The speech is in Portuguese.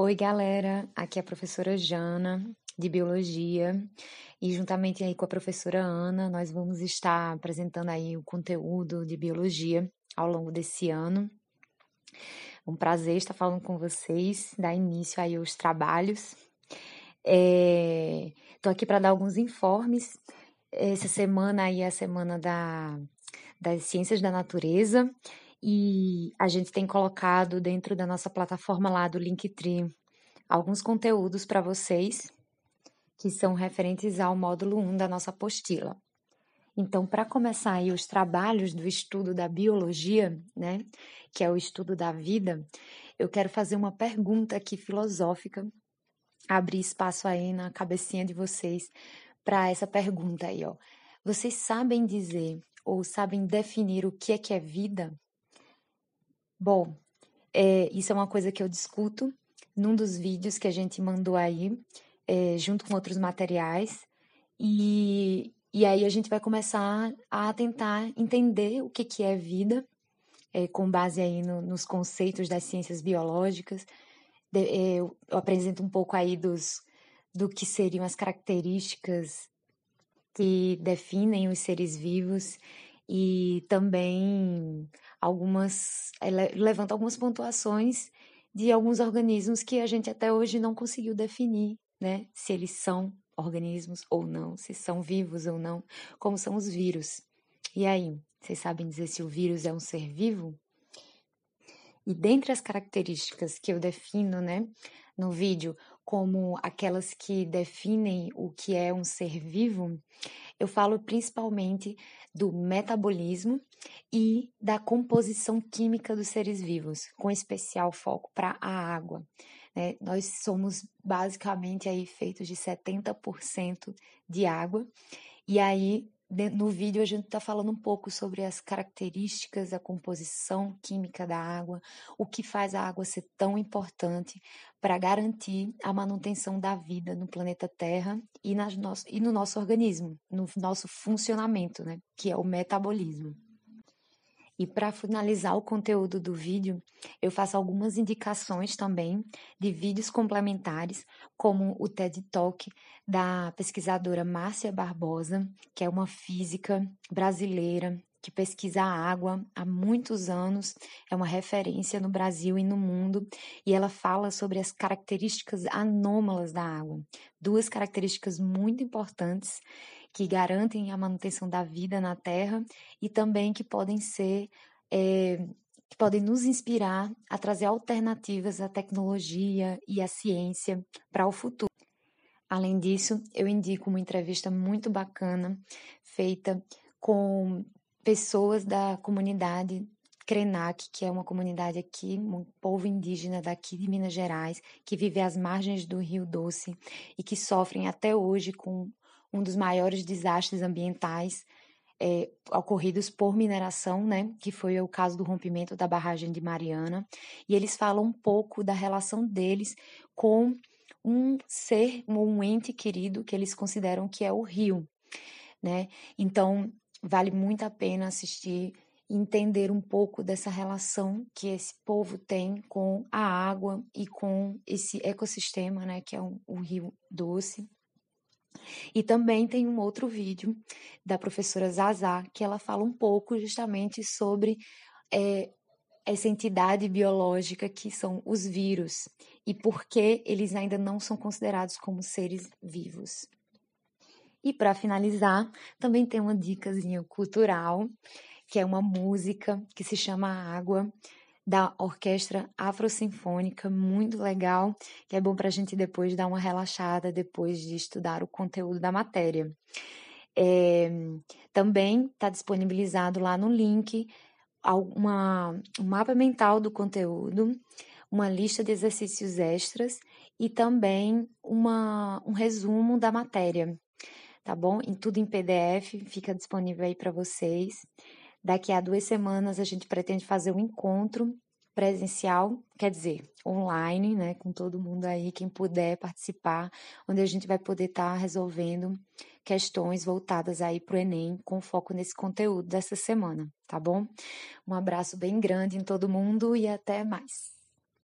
Oi, galera. Aqui é a professora Jana, de Biologia, e juntamente aí com a professora Ana, nós vamos estar apresentando aí o conteúdo de Biologia ao longo desse ano. Um prazer estar falando com vocês, dar início aí aos trabalhos. Estou é... aqui para dar alguns informes. Essa semana aí é a semana da, das ciências da natureza, e a gente tem colocado dentro da nossa plataforma lá do Linktree alguns conteúdos para vocês que são referentes ao módulo 1 da nossa apostila. Então, para começar aí os trabalhos do estudo da biologia, né, que é o estudo da vida, eu quero fazer uma pergunta aqui filosófica, abrir espaço aí na cabecinha de vocês para essa pergunta aí, ó. Vocês sabem dizer ou sabem definir o que é que é vida? Bom, é, isso é uma coisa que eu discuto num dos vídeos que a gente mandou aí, é, junto com outros materiais, e, e aí a gente vai começar a tentar entender o que, que é vida, é, com base aí no, nos conceitos das ciências biológicas. De, é, eu, eu apresento um pouco aí dos, do que seriam as características que definem os seres vivos e também algumas levanta algumas pontuações de alguns organismos que a gente até hoje não conseguiu definir, né? Se eles são organismos ou não, se são vivos ou não, como são os vírus. E aí, vocês sabem dizer se o vírus é um ser vivo? E dentre as características que eu defino, né, no vídeo, como aquelas que definem o que é um ser vivo, eu falo principalmente do metabolismo e da composição química dos seres vivos, com especial foco para a água. Né? Nós somos basicamente aí feitos de 70% de água, e aí no vídeo a gente está falando um pouco sobre as características da composição química da água, o que faz a água ser tão importante para garantir a manutenção da vida no planeta Terra e, nas no, e no nosso organismo, no nosso funcionamento, né, que é o metabolismo. E para finalizar o conteúdo do vídeo, eu faço algumas indicações também de vídeos complementares, como o TED Talk da pesquisadora Márcia Barbosa, que é uma física brasileira que pesquisa a água há muitos anos, é uma referência no Brasil e no mundo, e ela fala sobre as características anômalas da água, duas características muito importantes que garantem a manutenção da vida na Terra e também que podem ser é, que podem nos inspirar a trazer alternativas à tecnologia e à ciência para o futuro. Além disso, eu indico uma entrevista muito bacana feita com pessoas da comunidade Krenak, que é uma comunidade aqui, um povo indígena daqui de Minas Gerais, que vive às margens do Rio Doce e que sofrem até hoje com um dos maiores desastres ambientais é, ocorridos por mineração, né, que foi o caso do rompimento da barragem de Mariana, e eles falam um pouco da relação deles com um ser, um ente querido que eles consideram que é o rio, né? Então, vale muito a pena assistir entender um pouco dessa relação que esse povo tem com a água e com esse ecossistema, né, que é o, o rio doce. E também tem um outro vídeo da professora Zazá, que ela fala um pouco justamente sobre é, essa entidade biológica que são os vírus e por que eles ainda não são considerados como seres vivos. E para finalizar, também tem uma dicasinha cultural, que é uma música que se chama Água, da Orquestra Afrosinfônica, muito legal, que é bom para a gente depois dar uma relaxada depois de estudar o conteúdo da matéria. É, também está disponibilizado lá no link uma, um mapa mental do conteúdo, uma lista de exercícios extras e também uma, um resumo da matéria, tá bom? Em tudo em PDF, fica disponível aí para vocês. Daqui a duas semanas a gente pretende fazer um encontro presencial, quer dizer, online, né, com todo mundo aí, quem puder participar, onde a gente vai poder estar tá resolvendo questões voltadas aí para o Enem, com foco nesse conteúdo dessa semana, tá bom? Um abraço bem grande em todo mundo e até mais.